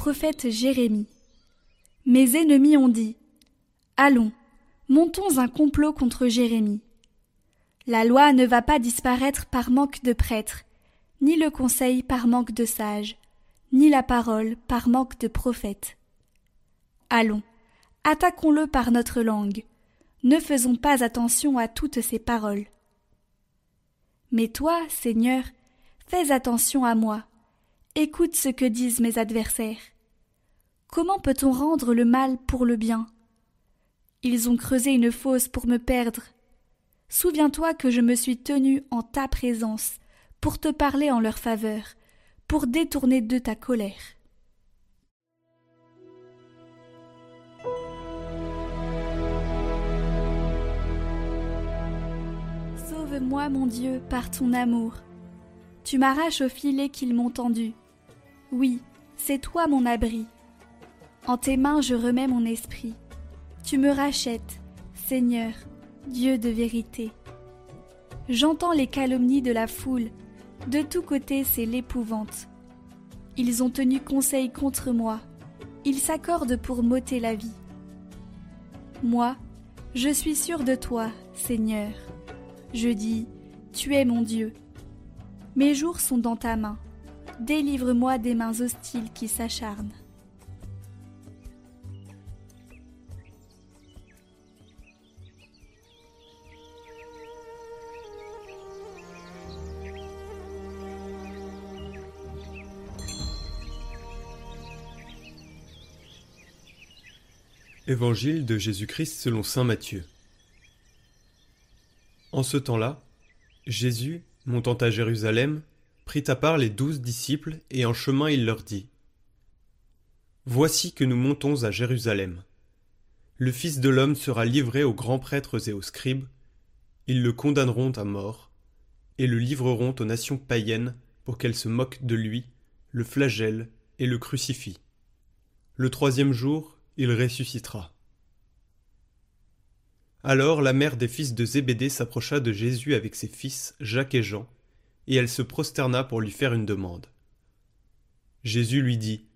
Prophète Jérémie. Mes ennemis ont dit Allons, montons un complot contre Jérémie. La loi ne va pas disparaître par manque de prêtres, ni le conseil par manque de sages, ni la parole par manque de prophètes. Allons, attaquons-le par notre langue. Ne faisons pas attention à toutes ces paroles. Mais toi, Seigneur, fais attention à moi. Écoute ce que disent mes adversaires. Comment peut-on rendre le mal pour le bien? Ils ont creusé une fosse pour me perdre. Souviens-toi que je me suis tenu en ta présence pour te parler en leur faveur, pour détourner de ta colère. Sauve-moi, mon Dieu, par ton amour. Tu m'arraches au filet qu'ils m'ont tendu. Oui, c'est toi mon abri. En tes mains je remets mon esprit. Tu me rachètes, Seigneur, Dieu de vérité. J'entends les calomnies de la foule, de tous côtés c'est l'épouvante. Ils ont tenu conseil contre moi, ils s'accordent pour m'ôter la vie. Moi, je suis sûr de toi, Seigneur. Je dis, Tu es mon Dieu. Mes jours sont dans ta main. Délivre-moi des mains hostiles qui s'acharnent. Évangile de Jésus-Christ selon Saint Matthieu. En ce temps-là, Jésus, montant à Jérusalem, prit à part les douze disciples, et en chemin il leur dit Voici que nous montons à Jérusalem. Le Fils de l'homme sera livré aux grands prêtres et aux scribes, ils le condamneront à mort, et le livreront aux nations païennes pour qu'elles se moquent de lui, le flagellent et le crucifient. Le troisième jour, il ressuscitera. Alors la mère des fils de Zébédée s'approcha de Jésus avec ses fils Jacques et Jean, et elle se prosterna pour lui faire une demande. Jésus lui dit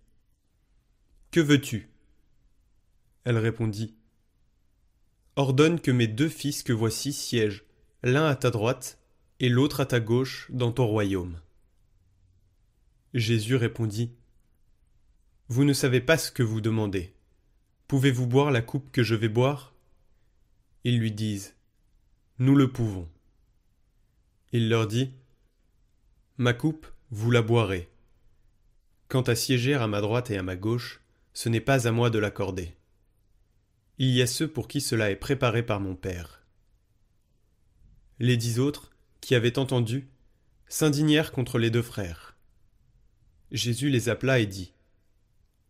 Que veux-tu? Elle répondit Ordonne que mes deux fils que voici siègent, l'un à ta droite et l'autre à ta gauche, dans ton royaume. Jésus répondit Vous ne savez pas ce que vous demandez. Pouvez-vous boire la coupe que je vais boire? Ils lui disent Nous le pouvons. Il leur dit Ma coupe, vous la boirez. Quant à siéger à ma droite et à ma gauche, ce n'est pas à moi de l'accorder. Il y a ceux pour qui cela est préparé par mon Père. Les dix autres, qui avaient entendu, s'indignèrent contre les deux frères. Jésus les appela et dit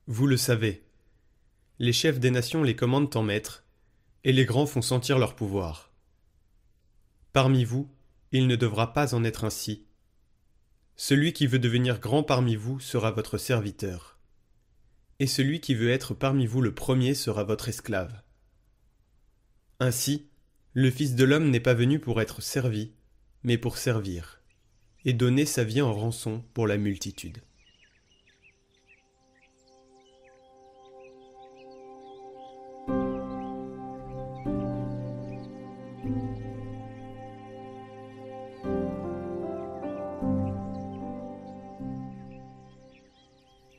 Vous le savez, les chefs des nations les commandent en maîtres, et les grands font sentir leur pouvoir. Parmi vous, il ne devra pas en être ainsi. Celui qui veut devenir grand parmi vous sera votre serviteur. Et celui qui veut être parmi vous le premier sera votre esclave. Ainsi, le Fils de l'homme n'est pas venu pour être servi, mais pour servir, et donner sa vie en rançon pour la multitude.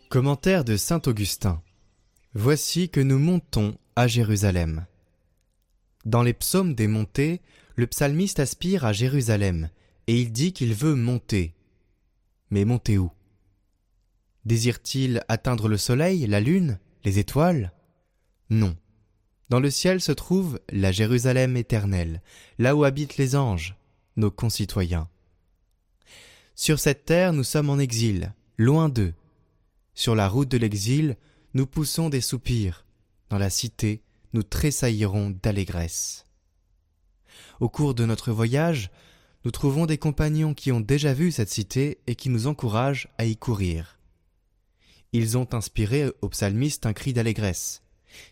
Commentaire de saint Augustin. Voici que nous montons à Jérusalem. Dans les psaumes des montées, le psalmiste aspire à Jérusalem, et il dit qu'il veut monter. Mais monter où? Désire-t-il atteindre le soleil, la lune, les étoiles? Non. Dans le ciel se trouve la Jérusalem éternelle, là où habitent les anges, nos concitoyens. Sur cette terre nous sommes en exil, loin d'eux, sur la route de l'exil, nous poussons des soupirs. Dans la cité, nous tressaillirons d'allégresse. Au cours de notre voyage, nous trouvons des compagnons qui ont déjà vu cette cité et qui nous encouragent à y courir. Ils ont inspiré au psalmiste un cri d'allégresse.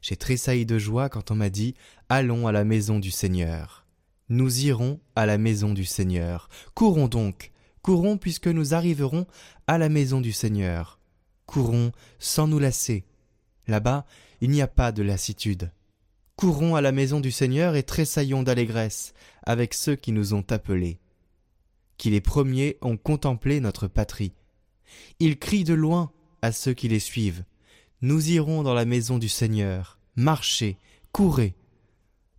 J'ai tressailli de joie quand on m'a dit Allons à la maison du Seigneur. Nous irons à la maison du Seigneur. Courons donc, courons puisque nous arriverons à la maison du Seigneur courons sans nous lasser. Là-bas, il n'y a pas de lassitude. Courons à la maison du Seigneur et tressaillons d'allégresse avec ceux qui nous ont appelés. Qui les premiers ont contemplé notre patrie. Ils crient de loin à ceux qui les suivent. Nous irons dans la maison du Seigneur. Marchez, courez.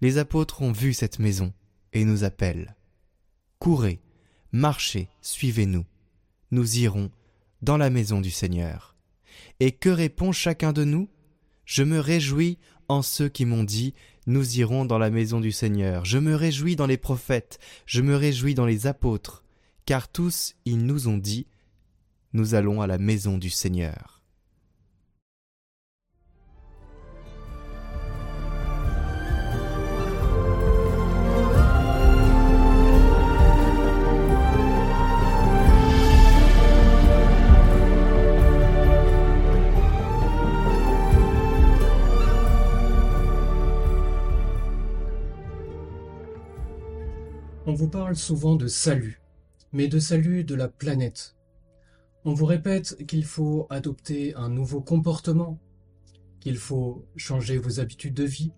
Les apôtres ont vu cette maison et nous appellent. Courez, marchez, suivez-nous. Nous irons dans la maison du Seigneur. Et que répond chacun de nous? Je me réjouis en ceux qui m'ont dit Nous irons dans la maison du Seigneur. Je me réjouis dans les prophètes, je me réjouis dans les apôtres, car tous ils nous ont dit Nous allons à la maison du Seigneur. On vous parle souvent de salut, mais de salut de la planète. On vous répète qu'il faut adopter un nouveau comportement, qu'il faut changer vos habitudes de vie,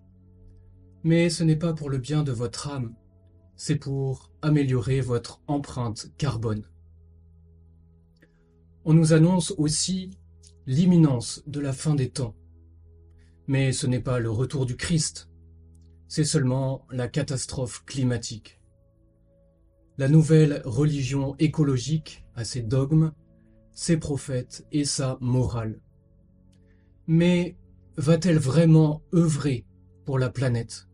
mais ce n'est pas pour le bien de votre âme, c'est pour améliorer votre empreinte carbone. On nous annonce aussi l'imminence de la fin des temps. Mais ce n'est pas le retour du Christ, c'est seulement la catastrophe climatique. La nouvelle religion écologique a ses dogmes, ses prophètes et sa morale. Mais va-t-elle vraiment œuvrer pour la planète?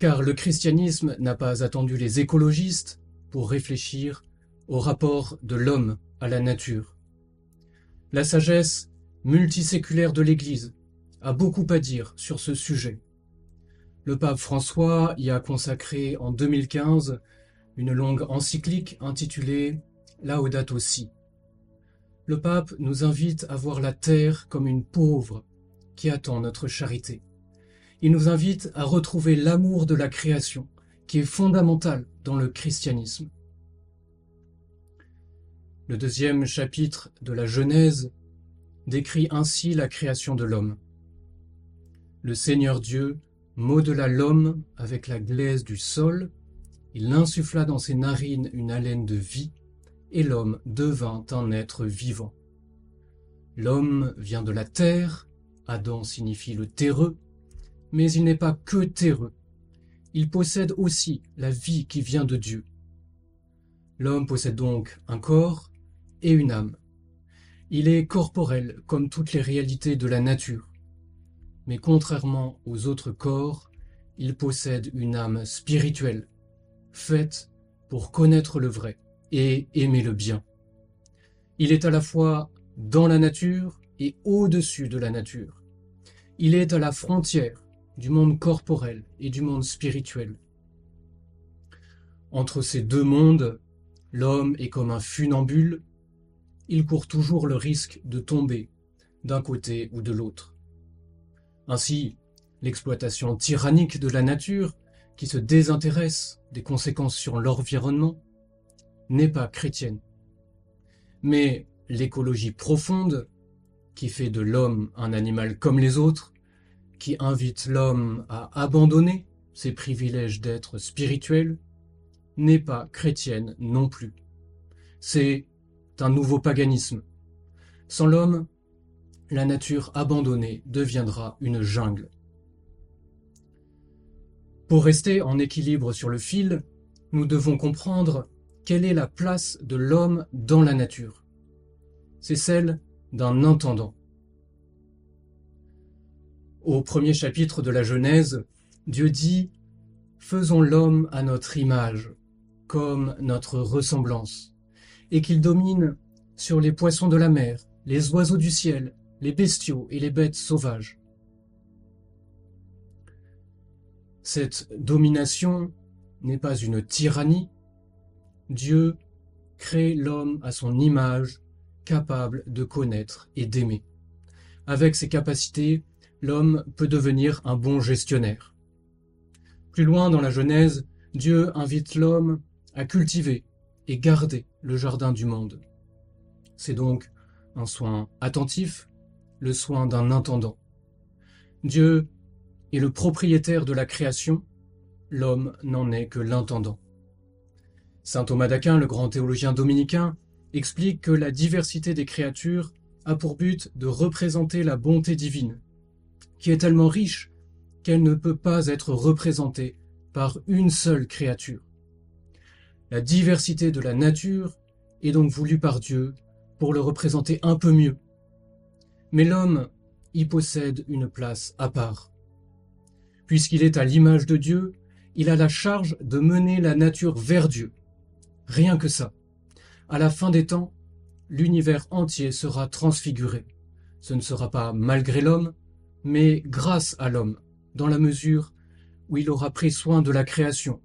Car le christianisme n'a pas attendu les écologistes pour réfléchir au rapport de l'homme à la nature. La sagesse multiséculaire de l'Église a beaucoup à dire sur ce sujet. Le pape François y a consacré en 2015 une longue encyclique intitulée Laudato Si. Le pape nous invite à voir la terre comme une pauvre qui attend notre charité. Il nous invite à retrouver l'amour de la création qui est fondamental dans le christianisme. Le deuxième chapitre de la Genèse décrit ainsi la création de l'homme. Le Seigneur Dieu modela l'homme avec la glaise du sol, il insuffla dans ses narines une haleine de vie, et l'homme devint un être vivant. L'homme vient de la terre, Adam signifie le terreux, mais il n'est pas que terreux, il possède aussi la vie qui vient de Dieu. L'homme possède donc un corps et une âme. Il est corporel comme toutes les réalités de la nature mais contrairement aux autres corps, il possède une âme spirituelle, faite pour connaître le vrai et aimer le bien. Il est à la fois dans la nature et au-dessus de la nature. Il est à la frontière du monde corporel et du monde spirituel. Entre ces deux mondes, l'homme est comme un funambule, il court toujours le risque de tomber d'un côté ou de l'autre. Ainsi, l'exploitation tyrannique de la nature, qui se désintéresse des conséquences sur l'environnement, n'est pas chrétienne. Mais l'écologie profonde, qui fait de l'homme un animal comme les autres, qui invite l'homme à abandonner ses privilèges d'être spirituel, n'est pas chrétienne non plus. C'est un nouveau paganisme. Sans l'homme, la nature abandonnée deviendra une jungle. Pour rester en équilibre sur le fil, nous devons comprendre quelle est la place de l'homme dans la nature. C'est celle d'un entendant. Au premier chapitre de la Genèse, Dieu dit Faisons l'homme à notre image, comme notre ressemblance, et qu'il domine sur les poissons de la mer, les oiseaux du ciel, les bestiaux et les bêtes sauvages. Cette domination n'est pas une tyrannie. Dieu crée l'homme à son image, capable de connaître et d'aimer. Avec ses capacités, l'homme peut devenir un bon gestionnaire. Plus loin dans la Genèse, Dieu invite l'homme à cultiver et garder le jardin du monde. c'est donc un soin attentif, le soin d'un intendant. Dieu est le propriétaire de la création, l'homme n'en est que l'intendant. Saint Thomas d'Aquin, le grand théologien dominicain, explique que la diversité des créatures a pour but de représenter la bonté divine, qui est tellement riche qu'elle ne peut pas être représentée par une seule créature. La diversité de la nature est donc voulue par Dieu pour le représenter un peu mieux. Mais l'homme y possède une place à part. Puisqu'il est à l'image de Dieu, il a la charge de mener la nature vers Dieu. Rien que ça. À la fin des temps, l'univers entier sera transfiguré. Ce ne sera pas malgré l'homme, mais grâce à l'homme, dans la mesure où il aura pris soin de la création,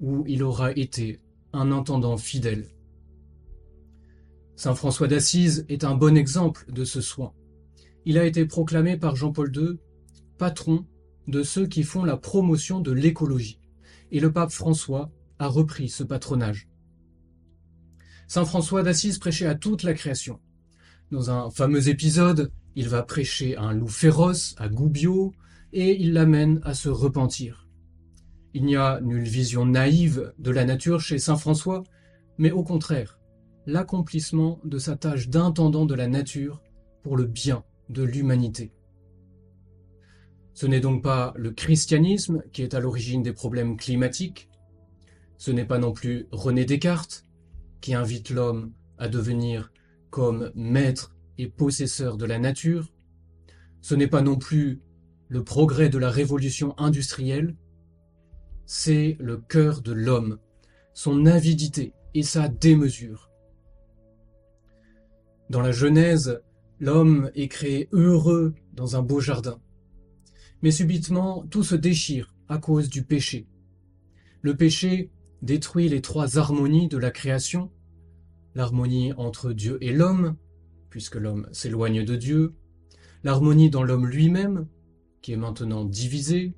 où il aura été un entendant fidèle. Saint François d'Assise est un bon exemple de ce soin. Il a été proclamé par Jean-Paul II patron de ceux qui font la promotion de l'écologie, et le pape François a repris ce patronage. Saint François d'Assise prêchait à toute la création. Dans un fameux épisode, il va prêcher un loup féroce à Goubiot, et il l'amène à se repentir. Il n'y a nulle vision naïve de la nature chez Saint François, mais au contraire, l'accomplissement de sa tâche d'intendant de la nature pour le bien de l'humanité. Ce n'est donc pas le christianisme qui est à l'origine des problèmes climatiques, ce n'est pas non plus René Descartes qui invite l'homme à devenir comme maître et possesseur de la nature, ce n'est pas non plus le progrès de la révolution industrielle, c'est le cœur de l'homme, son avidité et sa démesure. Dans la Genèse, l'homme est créé heureux dans un beau jardin. Mais subitement, tout se déchire à cause du péché. Le péché détruit les trois harmonies de la création, l'harmonie entre Dieu et l'homme, puisque l'homme s'éloigne de Dieu, l'harmonie dans l'homme lui-même, qui est maintenant divisé,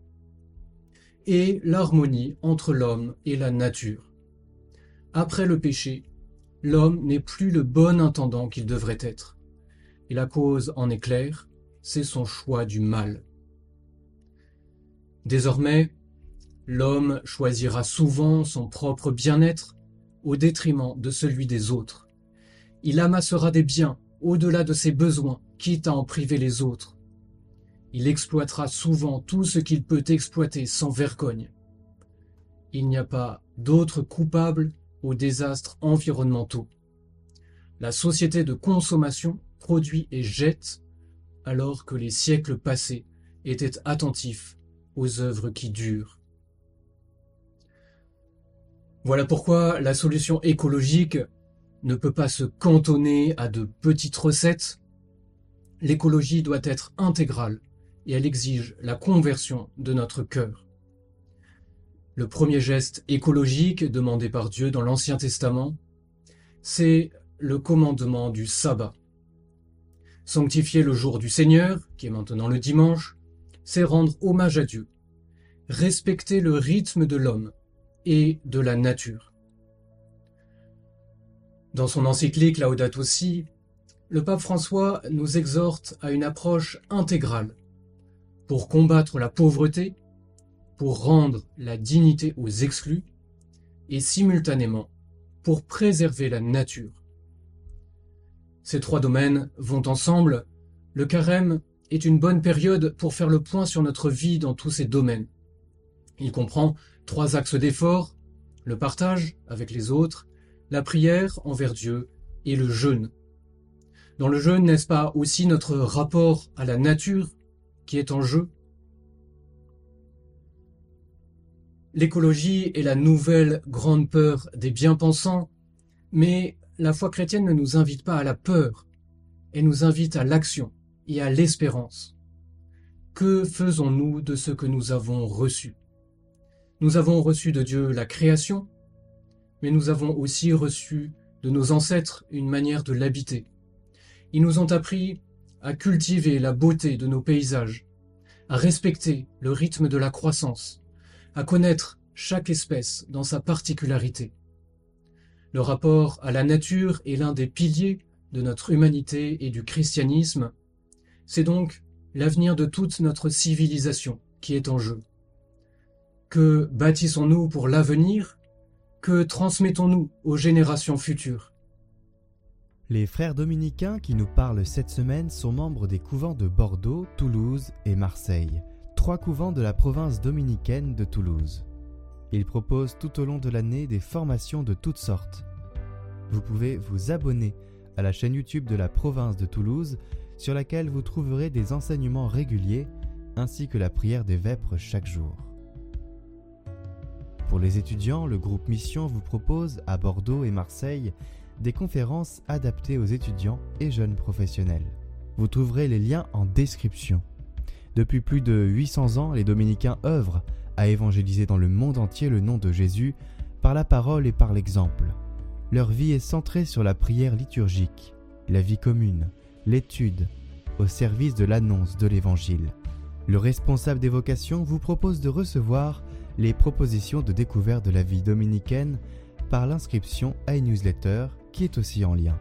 et l'harmonie entre l'homme et la nature. Après le péché, l'homme n'est plus le bon intendant qu'il devrait être. Et la cause en est claire, c'est son choix du mal. Désormais, l'homme choisira souvent son propre bien-être au détriment de celui des autres. Il amassera des biens au-delà de ses besoins, quitte à en priver les autres. Il exploitera souvent tout ce qu'il peut exploiter sans vergogne. Il n'y a pas d'autre coupable aux désastres environnementaux. La société de consommation produit et jette alors que les siècles passés étaient attentifs aux œuvres qui durent. Voilà pourquoi la solution écologique ne peut pas se cantonner à de petites recettes. L'écologie doit être intégrale et elle exige la conversion de notre cœur. Le premier geste écologique demandé par Dieu dans l'Ancien Testament, c'est le commandement du sabbat. Sanctifier le jour du Seigneur, qui est maintenant le dimanche, c'est rendre hommage à Dieu, respecter le rythme de l'homme et de la nature. Dans son encyclique Laudato Si, le pape François nous exhorte à une approche intégrale pour combattre la pauvreté pour rendre la dignité aux exclus et simultanément pour préserver la nature. Ces trois domaines vont ensemble. Le carême est une bonne période pour faire le point sur notre vie dans tous ces domaines. Il comprend trois axes d'effort, le partage avec les autres, la prière envers Dieu et le jeûne. Dans le jeûne, n'est-ce pas aussi notre rapport à la nature qui est en jeu? L'écologie est la nouvelle grande peur des bien-pensants, mais la foi chrétienne ne nous invite pas à la peur, elle nous invite à l'action et à l'espérance. Que faisons-nous de ce que nous avons reçu? Nous avons reçu de Dieu la création, mais nous avons aussi reçu de nos ancêtres une manière de l'habiter. Ils nous ont appris à cultiver la beauté de nos paysages, à respecter le rythme de la croissance, à connaître chaque espèce dans sa particularité. Le rapport à la nature est l'un des piliers de notre humanité et du christianisme. C'est donc l'avenir de toute notre civilisation qui est en jeu. Que bâtissons-nous pour l'avenir? Que transmettons-nous aux générations futures? Les frères dominicains qui nous parlent cette semaine sont membres des couvents de Bordeaux, Toulouse et Marseille, trois couvents de la province dominicaine de Toulouse. Ils proposent tout au long de l'année des formations de toutes sortes. Vous pouvez vous abonner à la chaîne YouTube de la province de Toulouse sur laquelle vous trouverez des enseignements réguliers ainsi que la prière des vêpres chaque jour. Pour les étudiants, le groupe Mission vous propose à Bordeaux et Marseille des conférences adaptées aux étudiants et jeunes professionnels. Vous trouverez les liens en description. Depuis plus de 800 ans, les dominicains œuvrent à évangéliser dans le monde entier le nom de Jésus par la parole et par l'exemple. Leur vie est centrée sur la prière liturgique, la vie commune, l'étude, au service de l'annonce de l'Évangile. Le responsable des vocations vous propose de recevoir les propositions de découverte de la vie dominicaine par l'inscription à une newsletter qui est aussi en lien.